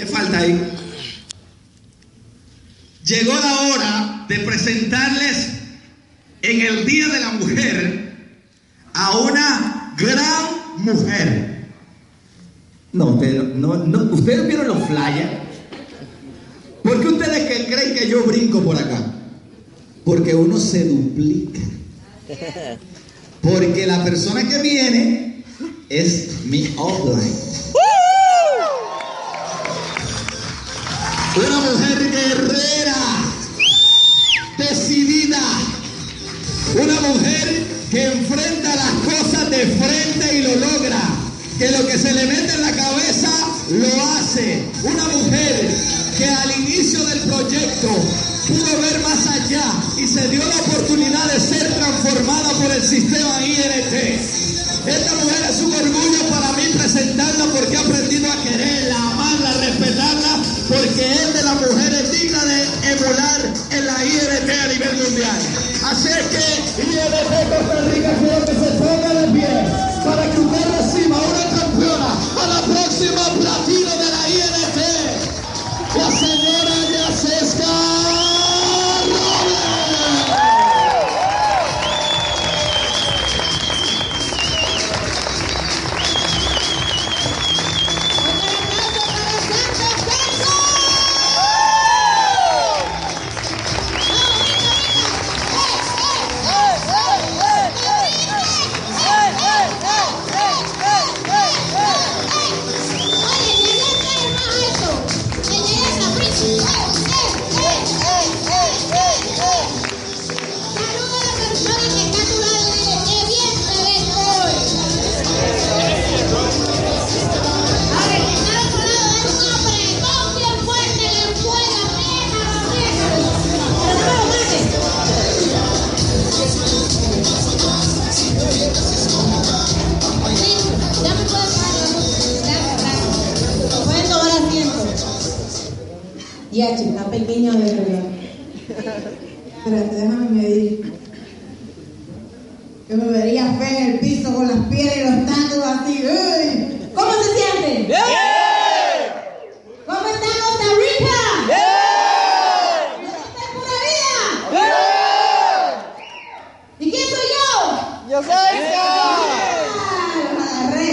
¿Qué falta ahí? Llegó la hora de presentarles en el Día de la Mujer a una gran mujer. No, pero no, no, ustedes vieron los flyers. ¿Por qué ustedes que creen que yo brinco por acá? Porque uno se duplica. Porque la persona que viene es mi offline. Una mujer guerrera, decidida, una mujer que enfrenta las cosas de frente y lo logra, que lo que se le mete en la cabeza lo hace. Una mujer que al inicio del proyecto pudo ver más allá y se dio la oportunidad de ser transformada por el sistema INT. Esta mujer es un orgullo para mí presentarla porque he aprendido a quererla, amarla, respetarla, porque es emular en la INT a nivel mundial. Así es que INT Costa Rica quiero que se ponga de pie para que los tacos así. ¡Uy! ¿Cómo se sienten? ¿Cómo está Costa Rica? ¿Está en pura vida? ¿Y quién soy yo? ¡Yo soy Ah, los agarré.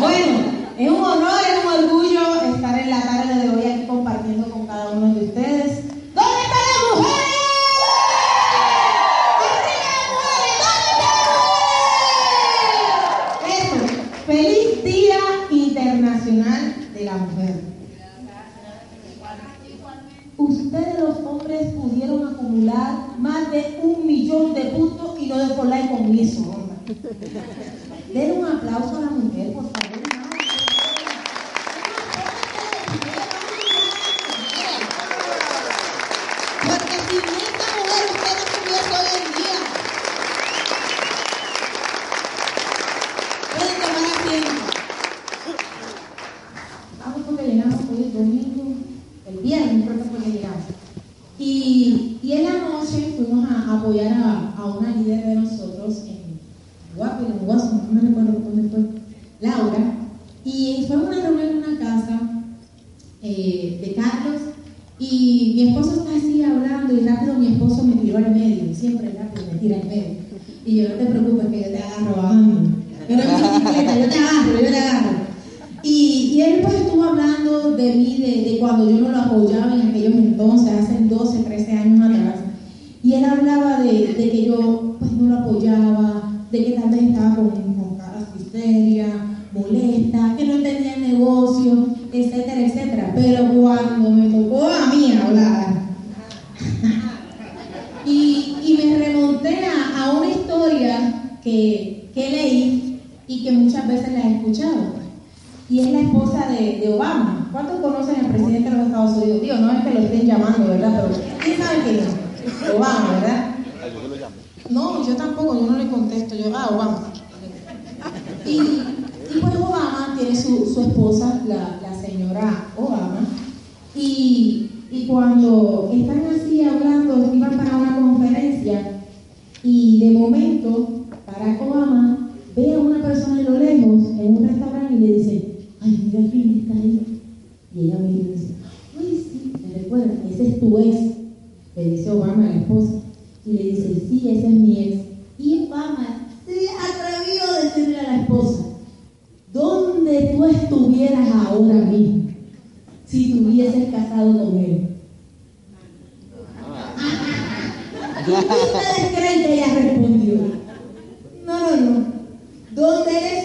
Bueno, es un honor, es un orgullo estar en la tarde de hoy aquí compartiendo con cada uno de ustedes. ¿Dónde están las mujeres? ¡Arriba las mujeres! ¿Dónde están las mujeres? Eso, feliz Día Internacional de la Mujer. Ustedes los hombres pudieron acumular más de un millón de puntos y no de por con eso, hombre. Den un aplauso a la mujer, por favor. Porque sin esta mujer usted no estuviese hoy en día. Pueden tomar asiento. Vamos porque llegamos hoy el domingo, el viernes creo que fue que llegamos. Y, y en la noche fuimos a apoyar a, a una líder de nosotros en Guapo, en Guaso, no me recuerdo dónde fue, Laura. Y fue una reunión en una casa eh, de Carlos y mi esposo está así hablando y rápido mi esposo me tiró al medio, siempre rápido me tira al medio. Y yo no te preocupes que yo te agarro, vamos. Pero en bicicleta, yo te agarro, yo te agarro. Y, y él pues estuvo hablando de mí, de, de cuando yo no lo apoyaba en aquellos entonces, hace 12, 13 años atrás. Y él hablaba de, de que yo pues no lo apoyaba, de que tal vez estaba con, con caras de histeria, molesta, que no entendía el negocio, etcétera, etcétera. Pero cuando me tocó a mí hablar, y, y me remonté a, a una historia leí y que muchas veces la he escuchado. Y es la esposa de, de Obama. ¿Cuántos conocen al presidente de los Estados Unidos? Digo, no es que lo estén llamando, ¿verdad? Pero ¿quién sabe quién es? Obama, ¿verdad? No, yo tampoco, yo no le contesto. Yo, ah, Obama. Y, y pues Obama tiene su, su esposa, la, la señora Obama, y, y cuando están así hablando, iban para una conferencia, y de momento Barack Obama ve a una persona en lo lejos en un restaurante y le dice, ay, mira quién está ahí. Y ella me dice, ay, sí, me recuerda, ese es tu ex, le dice Obama a la esposa. Y le dice, sí, ese es mi ex. Y Obama se atrevió a decirle a la esposa, ¿dónde tú estuvieras ahora mismo si tú hubieses casado con él? ¿Y ustedes creen que ella respondió? No, no, no. Donde él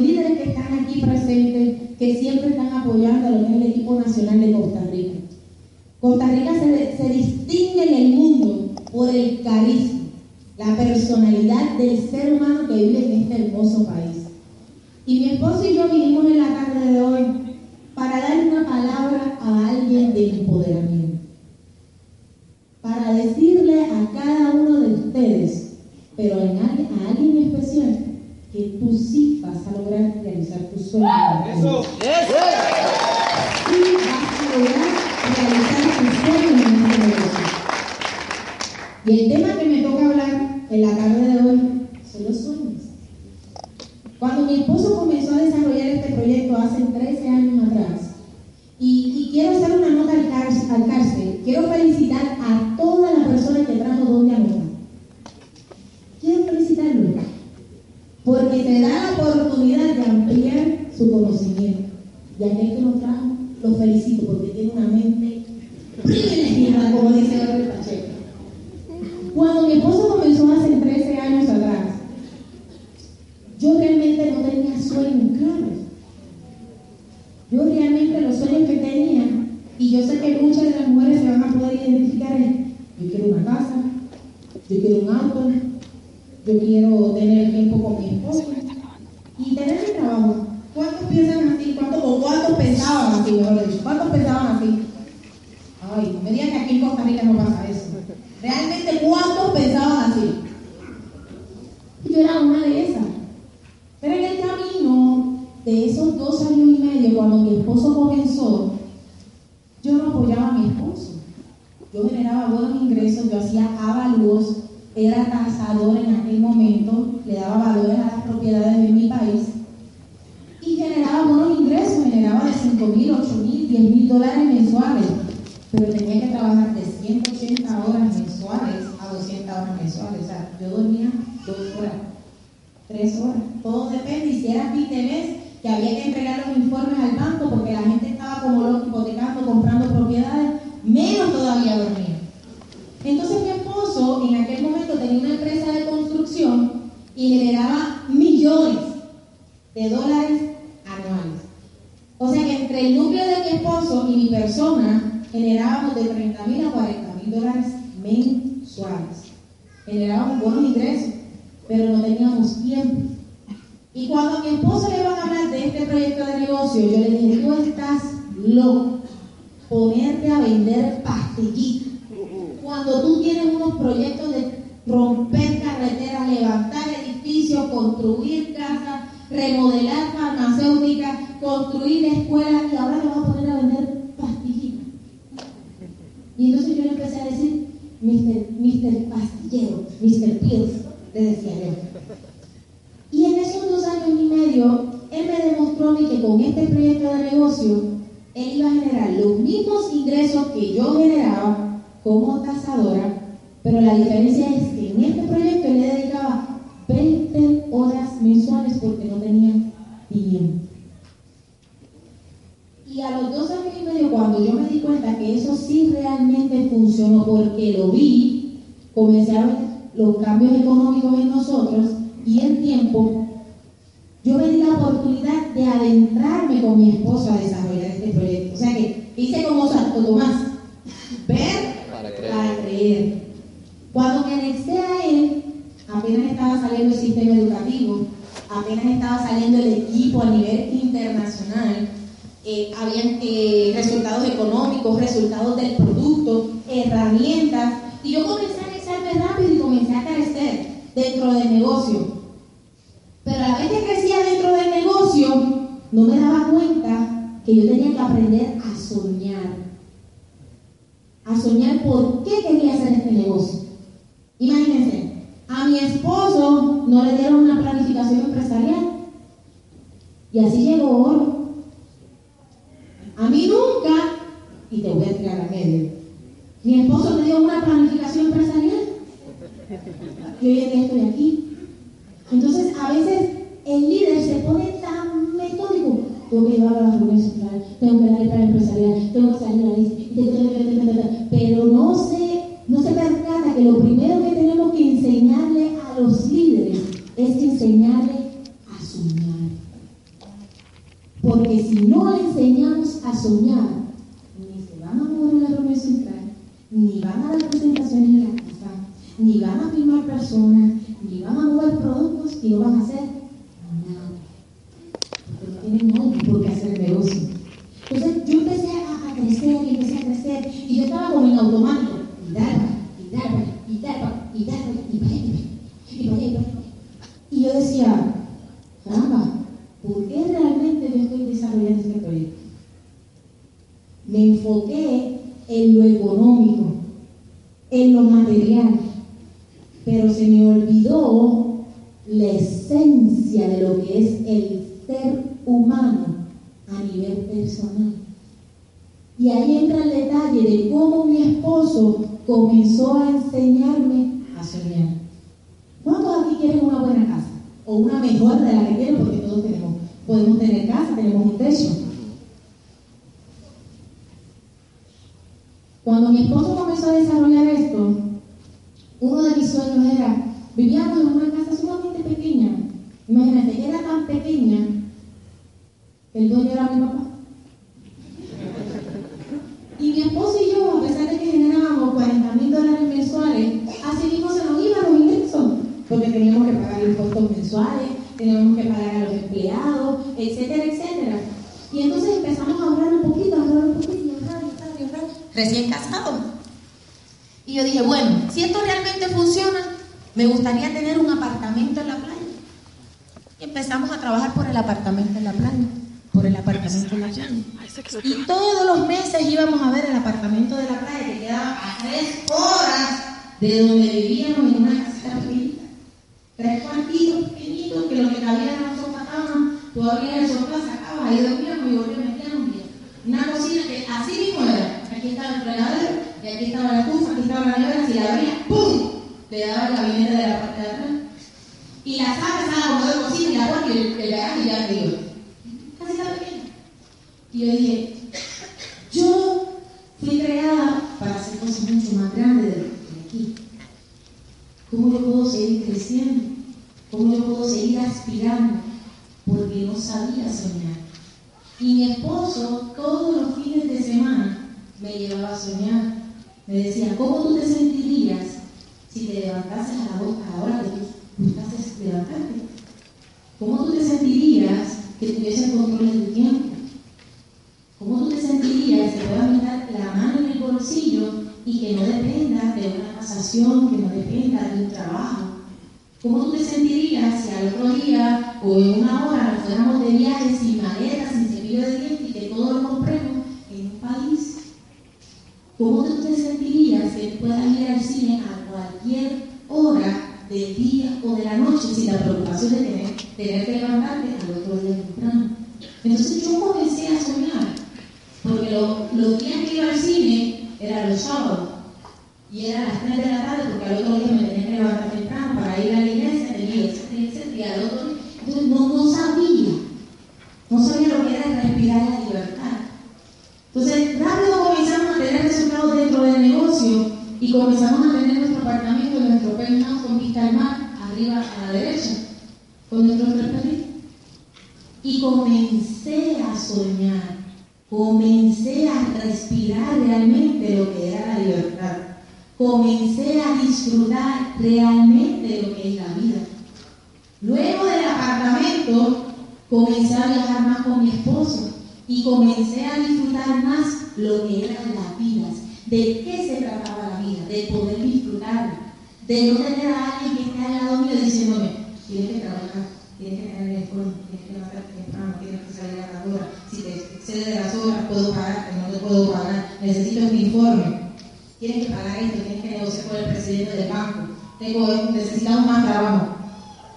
líderes que están aquí presentes, que siempre están apoyando a lo que es el equipo nacional de Costa Rica. Costa Rica se, distingue en el mundo por el carisma, la personalidad del ser humano que vive en este hermoso país. Y mi esposo y yo vinimos en la tarde de hoy para dar una palabra a alguien de empoderamiento. Para decirle a cada uno de ustedes, pero a alguien especial, que tú sí vas a lograr realizar tus sueños. Eso. Sí vas a lograr realizar tus sueños en este negocio. Y el tema que me toca hablar en la tarde de hoy son los sueños. Cuando mi esposo comenzó a desarrollar este proyecto hace 13 años atrás, y, y quiero hacer una nota al cárcel, al cárcel, quiero felicitar a todas las personas que trajo donde anotar. Quiero felicitarlos, porque te da la oportunidad de ampliar su conocimiento. Y aquel que lo trajo, lo felicito, porque tiene una mente privilegiada, como dice el Pacheco. Cuando mi esposo comenzó hace 13 años atrás, yo realmente no tenía sueños claros. Yo realmente los sueños que tenía, y yo sé que muchas de las mujeres se van a poder identificar en, yo quiero una casa, yo quiero un auto, yo quiero tener tiempo con mi esposo y tener mi trabajo. ¿Cuántos piensan así? ¿Cuántos, o cuántos pensaban así, mejor dicho? ¿Cuántos pensaban así? Ay, no me digan que aquí en Costa Rica no pasa eso. Realmente, ¿cuántos pensaban así? Y yo era una de esas. Pero en el camino de esos dos años y medio, cuando mi esposo comenzó, yo no apoyaba a mi esposo. Yo generaba buenos ingresos, yo hacía avalúos, era tasador en aquel momento, le daba valores a las propiedades de mi país y generaba buenos ingresos, generaba de 5 mil, 8 mil, 10 mil dólares mensuales, pero tenía que trabajar de 180 horas mensuales a 200 horas mensuales, o sea, yo dormía dos horas tres horas. Todo depende. Y si de mes, que había que entregar los informes al banco porque la gente estaba como hipotecando, comprando propiedades, menos todavía dormía. Entonces mi esposo en aquel momento tenía una empresa de construcción y generaba millones de dólares anuales. O sea que entre el núcleo de mi esposo y mi persona generábamos de 30 mil a 40 mil dólares mensuales. Generábamos buenos ingresos pero no teníamos tiempo. Y cuando a mi esposo le van a hablar de este proyecto de negocio, yo le dije, tú estás loco, ponerte a vender pastillitas. Cuando tú tienes unos proyectos de romper carreteras, levantar edificios, construir casas, remodelar farmacéuticas, construir escuelas y ahora le vas a poner a vender pastillitas. Y entonces yo le empecé a decir, Mr. Mister Pastillero, Mr. Pills, le decía yo. Y en esos dos años y medio, él me demostró a mí que con este proyecto de negocio, él iba a generar los mismos ingresos que yo generaba como cazadora, pero la diferencia es que en este proyecto él le dedicaba 20 horas mensuales porque no tenía tiempo. Y a los dos años y medio, cuando yo me di cuenta que eso sí realmente funcionó porque lo vi, ver los cambios económicos en nosotros y el tiempo, yo me di la oportunidad de adentrarme con mi esposo a desarrollar este proyecto. O sea que hice como Santo Tomás, ver para creer. Para creer. Cuando me anexé a él, apenas estaba saliendo el sistema educativo, apenas estaba saliendo el equipo a nivel internacional, eh, habían eh, resultados económicos, resultados del producto, herramientas, y yo comencé a anexarme rápido y comencé a crecer dentro del negocio. La vez que crecía dentro del negocio, no me daba cuenta que yo tenía que aprender a soñar. A soñar por qué quería hacer este negocio. Imagínense, a mi esposo no le dieron una planificación empresarial. Y así llegó oro. A mí nunca, y te voy a tirar a medio, mi esposo me dio una planificación empresarial. Y hoy en día estoy aquí. Entonces, a veces el líder se pone tan metódico. Tengo que llevar a la reunión central, tengo que dar el empresarial, tengo que salir a la lista, pero no se, no se percata que lo primero que tenemos que enseñarle a los líderes es enseñarle a soñar. Porque si no le enseñamos a soñar, ni se van a mover en la reunión central, ni van a dar presentaciones en la casa, ni van a firmar personas, ni van a mover productos y no van a hacer nada. Porque no tienen algo por qué hacer negocio. Entonces yo empecé a, crecer y empecé a crecer y yo estaba como en automático. Y darba, y darba, y darba, y darba, y para y para y para Y yo decía, caramba, ¿por qué realmente yo estoy desarrollando este proyecto? Me enfoqué en lo económico, en lo material pero se me olvidó la esencia de lo que es el ser humano a nivel personal. Y ahí entra el detalle de cómo mi esposo comenzó a enseñarme a soñar. ¿Cuántos aquí quieren una buena casa? O una mejor de la que quieren, porque todos tenemos. Podemos tener casa, tenemos un techo. Cuando mi esposo comenzó a desarrollar esto, uno de mis sueños era, vivíamos en una casa sumamente pequeña. Imagínate, era tan pequeña que el dueño era mi papá. Y mi esposo y yo, a pesar de que generábamos 40 mil dólares mensuales, así mismo se nos iban los ingresos, porque teníamos que pagar impuestos mensuales, teníamos que pagar a los empleados, etcétera, etcétera. Y entonces empezamos a ahorrar un poquito, a ahorrar un poquito, y ahorrar, y ahorrar, Recién casados. Y yo dije, bueno, si esto realmente funciona, me gustaría tener un apartamento en la playa. Y empezamos a trabajar por el apartamento en la playa, por el apartamento en la playa. Y todos los meses íbamos a ver el apartamento de la playa, que quedaba a tres horas de donde vivíamos en una casita pequeñita. Tres cuartitos pequeñitos que lo que cabía era una sopa cama, tú abrías el sofá, sacabas, ahí dormíamos y volvíamos metíamos. Una cocina que así mismo era. Aquí estaba el fregadero y aquí estaba la estufa, aquí estaba la nevera, si la abría, ¡pum! Le daba el gabinete de la parte de atrás. Y la sala estaba como de cocina y la puerta y el, garaje ya arriba. Casi estaba pequeña. Y yo dije, yo fui creada para hacer cosas mucho más grandes de lo que aquí. ¿Cómo yo puedo seguir creciendo? ¿Cómo yo puedo seguir aspirando? Porque no sabía soñar. Y mi esposo todos los fines de semana me llevaba a soñar. Me decía, ¿cómo tú te sentirías si te levantases a la, a la hora que tú buscases levantarte? ¿Cómo tú te sentirías que tuvieses control de tu tiempo? ¿Cómo tú te sentirías que puedas meter la mano en el bolsillo y que no dependa de una pasación, que no dependa de un trabajo? ¿Cómo tú te día o en una hora nos fuéramos de viaje sin maletas, sin cepillo de dientes y que todo lo compremos en un país? ¿Cómo te sentirías que puedas ir al cine a cualquier hora del día o de la noche sin la preocupación de tener, tener que levantarte al otro día temprano? Entonces yo comencé a soñar, porque los días que iba al cine eran los sábados y era a las 3 de la tarde porque al otro día me tenía que levantar temprano para ir a la iglesia, Entonces no, no sabía, no sabía lo que era respirar la libertad. Entonces rápido comenzamos a tener resultados dentro del negocio y comenzamos a tener nuestro apartamento, nuestro penthouse con vista al mar, arriba a la derecha, con nuestros tres Y comencé a soñar, comencé a respirar realmente lo que era la libertad comencé a disfrutar realmente lo que es la vida. Luego del apartamento, comencé a viajar más con mi esposo y comencé a disfrutar más lo que eran las vidas, de qué se trataba la vida, de poder disfrutar, de no tener a alguien que esté al lado mío diciéndome, tienes que trabajar, tienes que tener el esfuerzo, tienes que levantarte temprano, tienes que salir a la hora, si te excedes de las horas puedo pagar, no te puedo pagar, necesito un informe tienes que pagar esto, tienes que negociar con el presidente del banco, tengo, necesitamos más trabajo.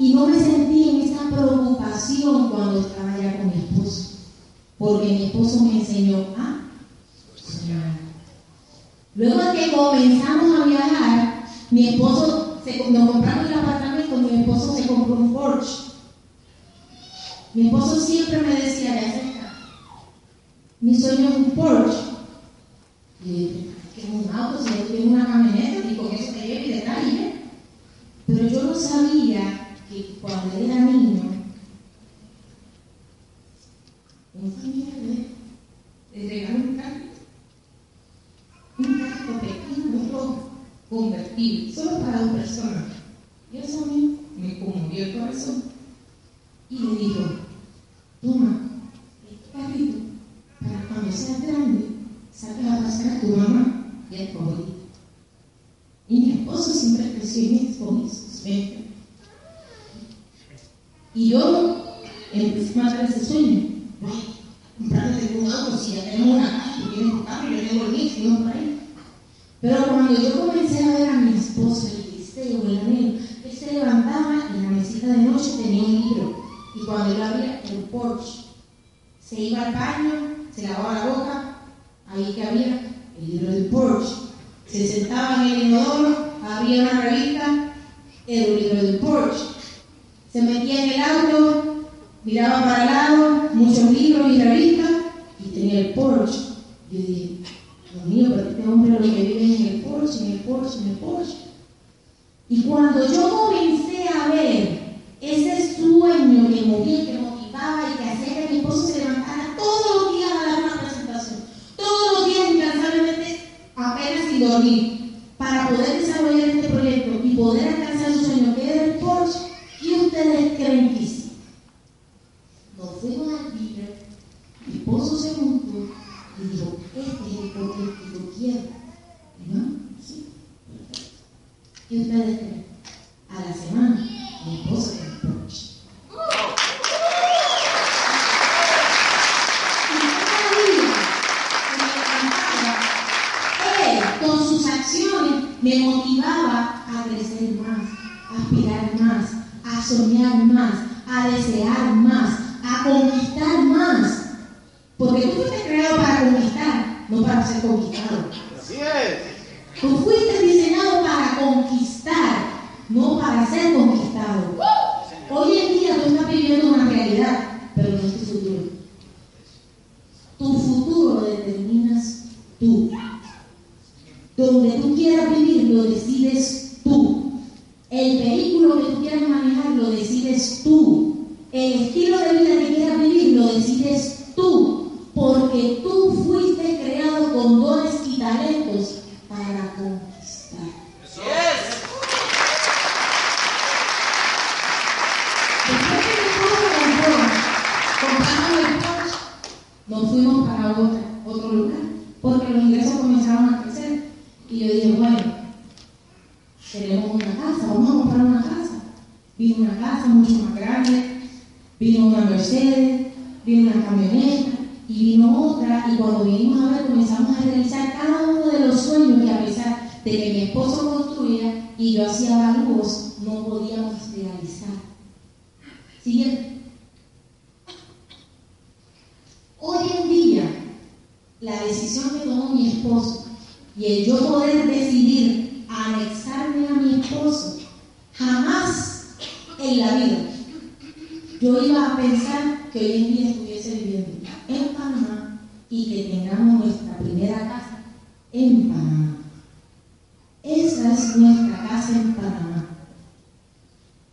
Y no me sentí en esa preocupación cuando estaba allá con mi esposo, porque mi esposo me enseñó a soñar. Luego que comenzamos a viajar, mi esposo, se, nos compramos el apartamento, mi esposo se compró un Porsche. Mi esposo siempre me decía, ya mi sueño es un Porsche. Y que un auto, si tengo una camioneta y con eso te lleve y de calle. Pero yo no sabía cuando era niño, un familiar le regaló un carro, un carro pequeño, rojo, convertible, solo para dos personas. Y eso a mí me conmovió el corazón. Y le dijo, toma, este carrito, para cuando seas grande, saques a pasar a tu mamá y favorito. Y mi esposo siempre creció en esos Y yo empecé a matar ese sueño. comprándote un auto, si ya tenemos una casa, tú tienes tu carro, yo tengo el mío, si no por ahí. Pero cuando yo comencé a ver a mi esposo, el deseo, el anhelo, él se levantaba y en la mesita de noche tenía un libro. Y cuando yo abría el Porsche, se iba al baño, se lavaba la boca, ahí que había el libro del Porsche. Se sentaba en el inodoro, abría una revista, era un libro del Porsche. Se metía en el auto, miraba para el lado, muchos libros y revistas, y tenía el Porsche. Yo dije, Dios mío, pero este hombre lo que vive en el Porsche, en el Porsche, en el Porsche. Y cuando yo comencé a ver ese sueño que movía, que motivaba y que hacía que mi esposo se levantara todos los días a dar una presentación, todos los días incansablemente, apenas sin dormir, para poder desarrollar este proyecto y poder alcanzar su sueño, que era el Porsche, y ustedes creen que sí. Nos fuimos al dealer, mi esposo se juntó y dijo, este es el Porsche que yo quiero. Y no, sí, ¿Qué ustedes creen? A la semana, mi esposo tiene el Porsche. me motivaba a crecer más, a aspirar más, a soñar más, a desear más, a conquistar más. Porque tú fuiste creado para conquistar, no para ser conquistado. Así es. Tú fuiste diseñado para conquistar, no para ser conquistado. Hoy en día tú estás viviendo una realidad, pero no es tu futuro. Tu futuro lo determinas tú. Donde tú quieras vivir lo decides tú. El vehículo que tú quieras manejar lo decides tú. El estilo de vida que quieras vivir lo decides tú. Porque tú fuiste creado con dones y talentos para conquistar. Eso es. Después que compramos el coche, nos fuimos para otro lugar porque los ingresos comenzaron a crecer. Y yo dije, bueno, tenemos una casa, vamos a comprar una casa. Vino una casa mucho más grande, vino una Mercedes, vino una camioneta y vino otra y cuando vinimos a ver comenzamos a realizar cada uno de los sueños que a pesar de que mi esposo construía y yo hacía valores, no podíamos realizar. Siguiente. Hoy en día, la decisión que tomó mi esposo y el yo poder decidir anexarme a mi esposo, jamás en la vida yo iba a pensar que hoy en día estuviese viviendo en Panamá y que tengamos nuestra primera casa en Panamá. Esa es nuestra casa en Panamá.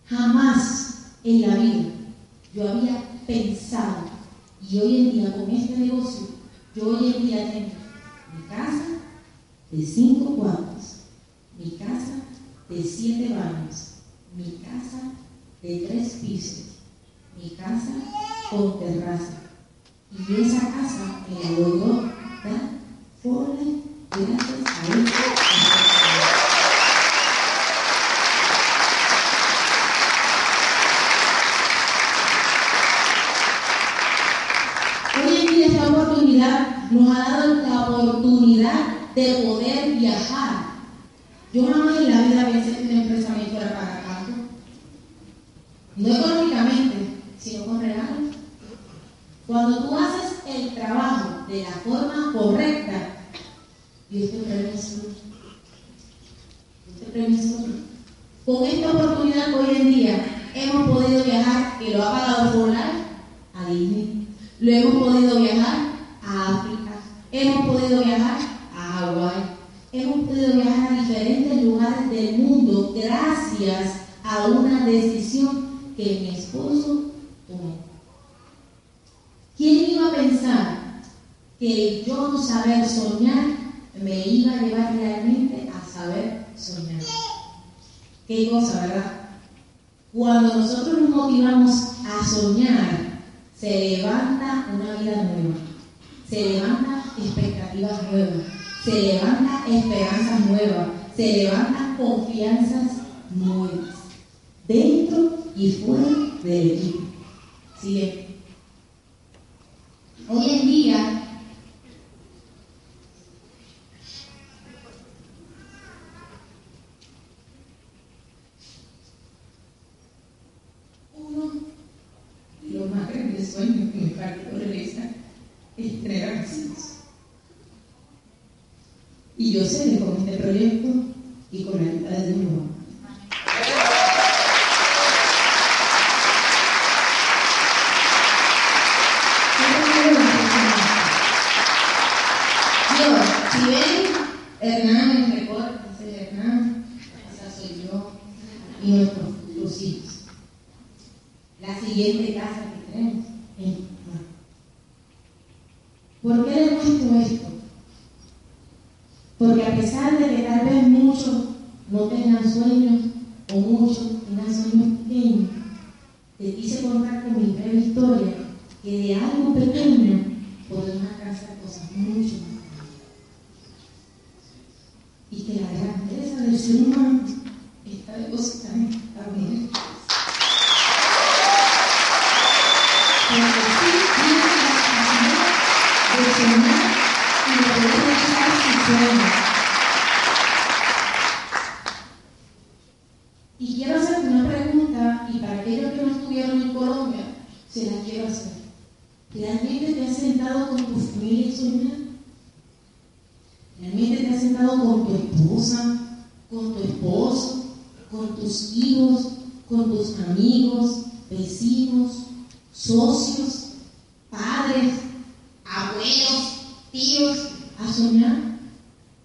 Jamás en la vida yo había pensado, y hoy en día con este negocio, yo hoy en día tengo mi casa de cinco cuartos, mi casa de siete baños, mi casa de tres pisos, mi casa con terraza. Y esa casa me la logró dar Forle gracias a él. Hoy en día esta oportunidad nos ha dado la oportunidad de poder viajar. Yo jamás en la vida pensé que una empresa me fuera para tanto. No económicamente, sino con regalos. Cuando tú haces el trabajo de la forma correcta, Dios te premia salud. Dios te premia salud. Con esta oportunidad hoy en día hemos podido viajar, y lo ha pagado Forlar, a Disney. Lo hemos podido viajar a África. Hemos podido viajar a Hawái. Hemos podido viajar a diferentes lugares del mundo gracias a una decisión que mi esposo tomó. ¿Quién iba a pensar que yo no saber soñar me iba a llevar realmente a saber soñar? Qué cosa, ¿verdad? Cuando nosotros nos motivamos a soñar, se levanta una vida nueva, se levanta expectativas nuevas, se levanta esperanzas nuevas, se levantan confianzas nuevas, dentro y fuera del equipo. Sigue. Hoy en día, uno de los más grandes sueños que me partió realizar es tener a mis hijos. Y yo sé que con este proyecto y con la ayuda de Dios lo vamos a Dios, si ven, Hernán me recuerda, ese es Hernán, esa soy yo y nuestros futuros hijos. La siguiente casa que tenemos en Panamá. ¿Por qué les muestro esto? Porque a pesar de que tal vez muchos no tengan sueños o muchos tengan sueños pequeños, te quise contar con mi breve historia que de algo pequeño podemos alcanzar cosas mucho más grandes. Y que la grandeza del ser humano está depositada en esta unidad. Porque sí tiene la capacidad de soñar y de poder realizar sus sueños. Y quiero hacerte una pregunta, y para aquellos que no estuvieron en Colombia, se la quiero hacer. ¿Realmente te has sentado con tu familia soñar? ¿Realmente te has sentado con tu esposa, con tu esposo, con tus hijos, con tus amigos, vecinos, socios, padres, abuelos, tíos, a soñar?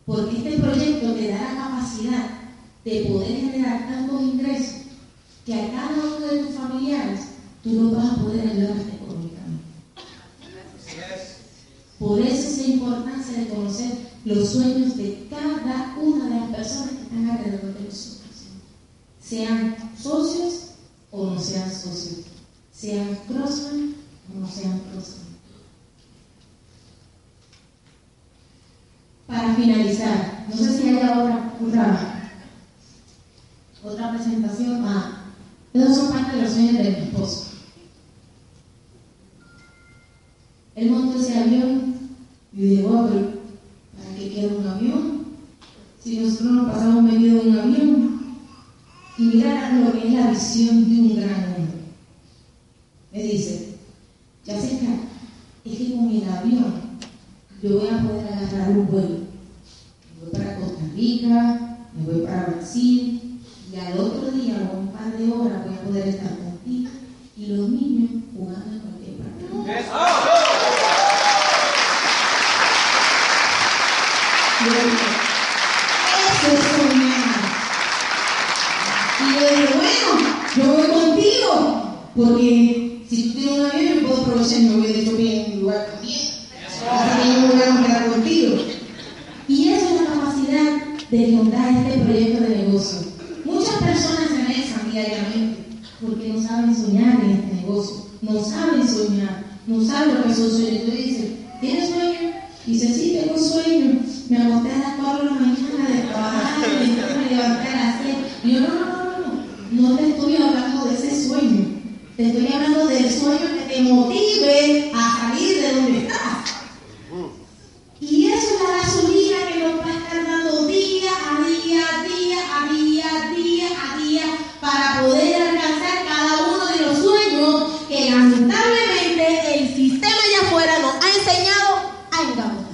Porque este proyecto te da la capacidad de poder generar tantos ingresos que a cada uno de tus familiares tú los vas a poder ayudar hasta económicamente. Por eso es la importancia de conocer los sueños de cada una de las personas que están alrededor de nosotros. Sean socios o no sean socios. Sean crossman o no sean crossman. Para finalizar, no sé si haya otra, otra, otra presentación. Ah, esos son parte de los sueños de mi esposo. Él montó ese avión y dijo, ¿para qué quiero un avión? Si nosotros nos pasamos medio de un avión. Y mira lo que es la visión personas se besan diariamente porque no saben soñar en este negocio. No saben soñar, no saben lo que son sueños. Entonces dicen, ¿tienes sueño? Dice, sí, tengo sueño. Me acosté a las 4 de la mañana de trabajar, me levanté a las 6. Y yo, no, no, no, no, no te estoy hablando de ese sueño. Te estoy hablando del sueño que te motive a salir de donde estás. Y eso es la gasolina que nos va a estar dando día a día, día a día, día a día, para poder alcanzar cada uno de los sueños que lamentablemente el sistema allá afuera nos ha enseñado a engañar.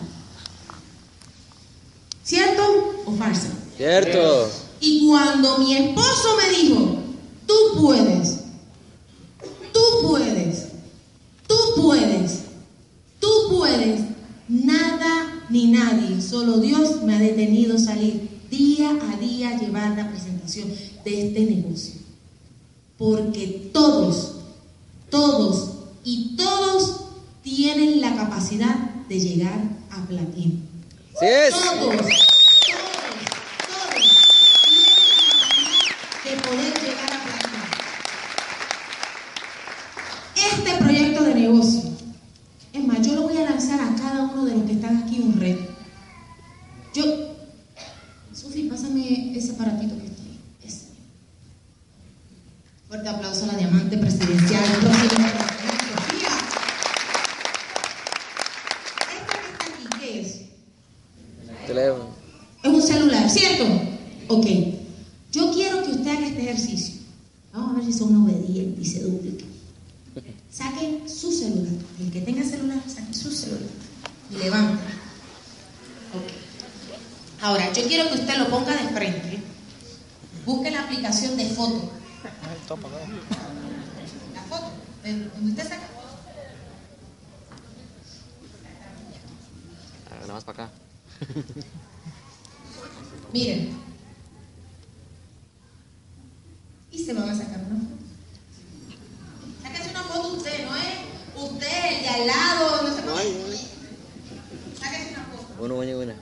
¿Cierto o falso? Cierto. Y cuando mi esposo me dijo, tú puedes, tú puedes, tú puedes, tú puedes, nada ni nadie, solo Dios me ha detenido a salir día a día a llevar la presentación de este negocio. Porque todos, todos y todos tienen la capacidad de llegar a platino. Es. Todos, todos, todos tienen la capacidad de poder llegar a platino. Este proyecto de negocio, es más, yo lo voy a lanzar a cada uno de los que están aquí un reto. Yo, Sofi, pásame ese aparatito que está ahí. Ese. Fuerte aplauso a la diamante presidencial. próxima. Sofía. Esto que está aquí, ¿qué es? Teléfono. Es un celular, ¿cierto? Ok. Yo quiero que usted haga este ejercicio. Vamos a ver si son obedientes y se duplican. Saquen su celular. El que tenga celular, saquen su celular. Y levanten. Ok. Ahora, yo quiero que usted lo ponga de frente. Busque la aplicación de foto. La foto. ¿de ¿Dónde usted saca? Ah, nada más para acá. Miren. Y se van a sacar una foto. Sáquese una foto usted, no es usted, el de al lado, no sé cómo. Sáquese una foto. Uno, uno, una.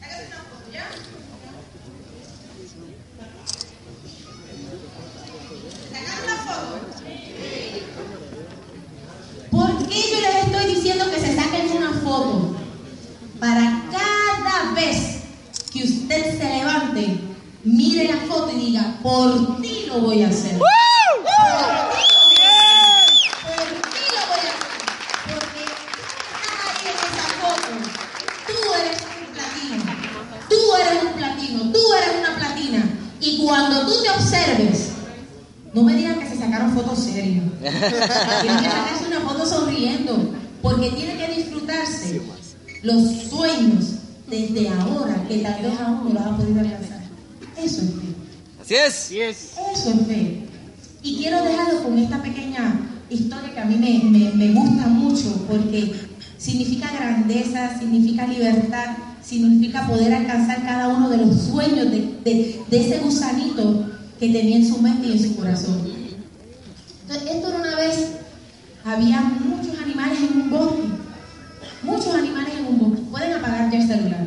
Sáquese una foto, ¿ya? ¿Sacaron la foto? ¿Por qué yo les estoy diciendo que se saquen una foto? Para cada vez que usted se levante, mire la foto y diga, por ti lo voy a hacer. Por ti lo voy a hacer. Porque tú que estás ahí en esa foto, tú eres un platino. Tú eres un platino. Tú eres una platina. Y cuando tú te observes, no me digan que se sacaron fotos serias. Tienen que sacarse una foto sonriendo. Porque tiene que disfrutarse los sueños desde ahora, que tal vez aún no los ha podido alcanzar. Eso es fe. Así es. Eso es fe. Y quiero dejarlo con esta pequeña historia que a mí me, me- me gusta mucho porque significa grandeza, significa libertad, significa poder alcanzar cada uno de los sueños de, ese gusanito que tenía en su mente y en su corazón. Entonces, esto era una vez, había muchos animales en un bosque, muchos animales en un bosque. Pueden apagar ya el celular.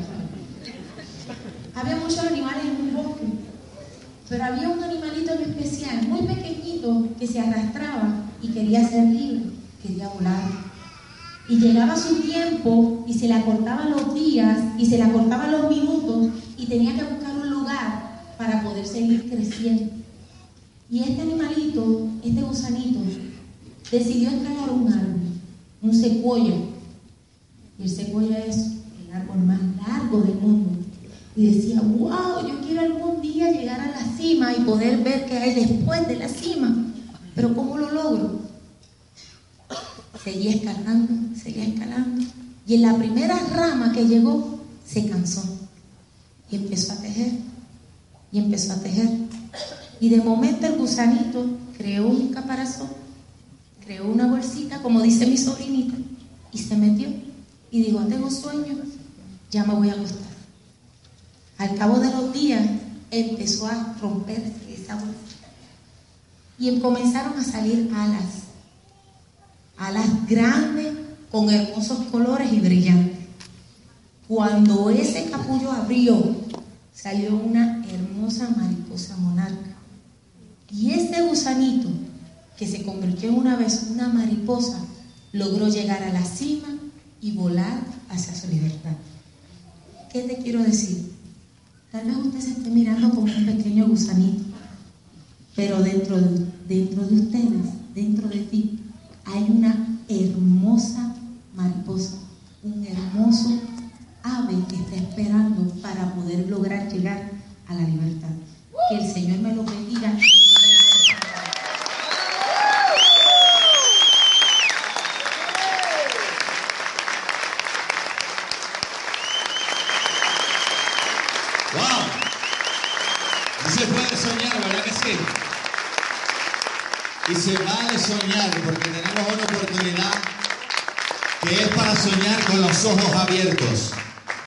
Había muchos animales en un bosque. Pero había un animalito en especial, muy pequeñito, que se arrastraba y quería ser libre, quería volar. Y llegaba su tiempo y se le acortaban los días y se le acortaban los minutos y tenía que buscar un lugar para poder seguir creciendo. Y este animalito, este gusanito, decidió a un árbol, un un secuoya. Y el secuoya es el árbol más largo del mundo. Y decía, wow, yo quiero algún día llegar a la cima y poder ver qué hay después de la cima. Pero ¿cómo lo logro? Seguía escalando, seguía escalando. Y en la primera rama que llegó, se cansó. Y empezó a tejer. Y empezó a tejer. Y de momento el gusanito creó un caparazón, creó una bolsita, como dice mi sobrinita, y se metió. Y digo, tengo sueño, ya me voy a acostar. Al cabo de los días empezó a romperse esa bolsita. Y comenzaron a salir alas. Alas grandes con hermosos colores y brillantes. Cuando ese capullo abrió, salió una hermosa mariposa monarca. Y ese gusanito, que se convirtió en una vez una mariposa, logró llegar a la cima y volar hacia su libertad. ¿Qué te quiero decir? Tal vez usted se esté mirando como un pequeño gusanito, pero dentro de, dentro de ustedes, dentro de ti, hay una hermosa mariposa, un hermoso ave que está esperando para poder lograr llegar a la libertad. Que el Señor me lo bendiga.